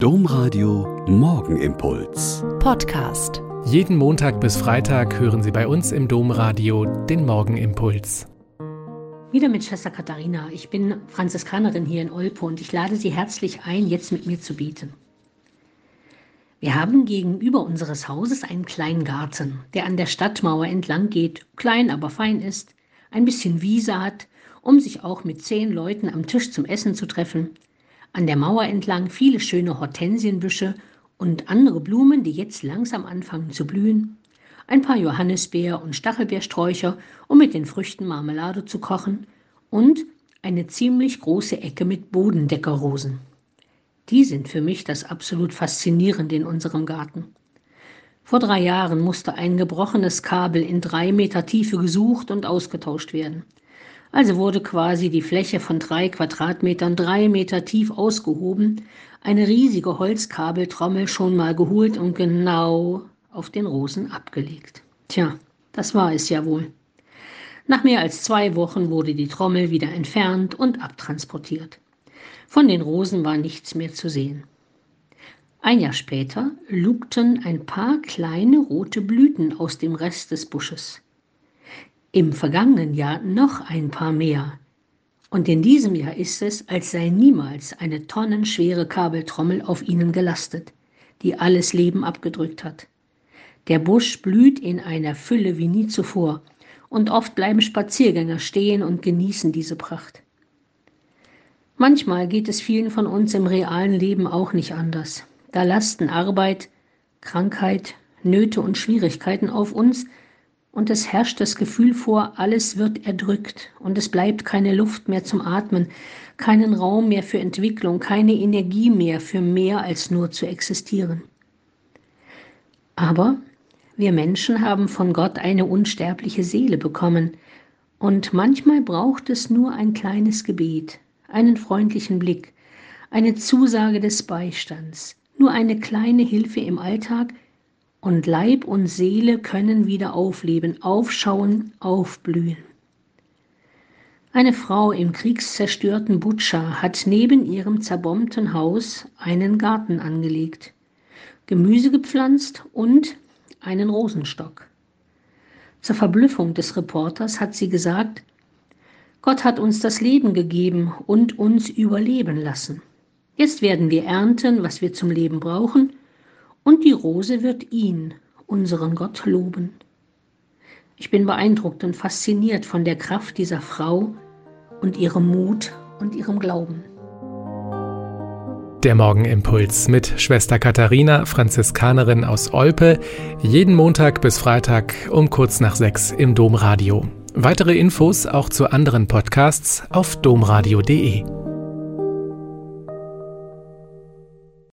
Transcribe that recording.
Domradio Morgenimpuls. Podcast. Jeden Montag bis Freitag hören Sie bei uns im Domradio den Morgenimpuls. Wieder mit Schwester Katharina. Ich bin Franziskanerin hier in Olpe und ich lade Sie herzlich ein, jetzt mit mir zu beten. Wir haben gegenüber unseres Hauses einen kleinen Garten, der an der Stadtmauer entlang geht, klein aber fein ist, ein bisschen Wiese hat, um sich auch mit zehn Leuten am Tisch zum Essen zu treffen, an der Mauer entlang viele schöne Hortensienbüsche und andere Blumen, die jetzt langsam anfangen zu blühen. Ein paar Johannisbeer- und Stachelbeersträucher, um mit den Früchten Marmelade zu kochen. Und eine ziemlich große Ecke mit Bodendeckerrosen. Die sind für mich das absolut Faszinierende in unserem Garten. Vor drei Jahren musste ein gebrochenes Kabel in drei Meter Tiefe gesucht und ausgetauscht werden. Also wurde quasi die Fläche von drei Quadratmetern drei Meter tief ausgehoben, eine riesige Holzkabeltrommel schon mal geholt und genau auf den Rosen abgelegt. Tja, das war es ja wohl. Nach mehr als zwei Wochen wurde die Trommel wieder entfernt und abtransportiert. Von den Rosen war nichts mehr zu sehen. Ein Jahr später lugten ein paar kleine rote Blüten aus dem Rest des Busches im vergangenen Jahr noch ein paar mehr. Und in diesem Jahr ist es, als sei niemals eine tonnenschwere Kabeltrommel auf ihnen gelastet, die alles Leben abgedrückt hat. Der Busch blüht in einer Fülle wie nie zuvor, und oft bleiben Spaziergänger stehen und genießen diese Pracht. Manchmal geht es vielen von uns im realen Leben auch nicht anders. Da lasten Arbeit, Krankheit, Nöte und Schwierigkeiten auf uns, und es herrscht das Gefühl vor, alles wird erdrückt und es bleibt keine Luft mehr zum Atmen, keinen Raum mehr für Entwicklung, keine Energie mehr für mehr als nur zu existieren. Aber wir Menschen haben von Gott eine unsterbliche Seele bekommen und manchmal braucht es nur ein kleines Gebet, einen freundlichen Blick, eine Zusage des Beistands, nur eine kleine Hilfe im Alltag, und Leib und Seele können wieder aufleben, aufschauen, aufblühen. Eine Frau im kriegszerstörten Butscha hat neben ihrem zerbombten Haus einen Garten angelegt, Gemüse gepflanzt und einen Rosenstock. Zur Verblüffung des Reporters hat sie gesagt, Gott hat uns das Leben gegeben und uns überleben lassen. Jetzt werden wir ernten, was wir zum Leben brauchen, und die Rose wird ihn, unseren Gott, loben. Ich bin beeindruckt und fasziniert von der Kraft dieser Frau und ihrem Mut und ihrem Glauben. Der Morgenimpuls mit Schwester Katharina, Franziskanerin aus Olpe, jeden Montag bis Freitag um kurz nach sechs im Domradio. Weitere Infos auch zu anderen Podcasts auf domradio.de.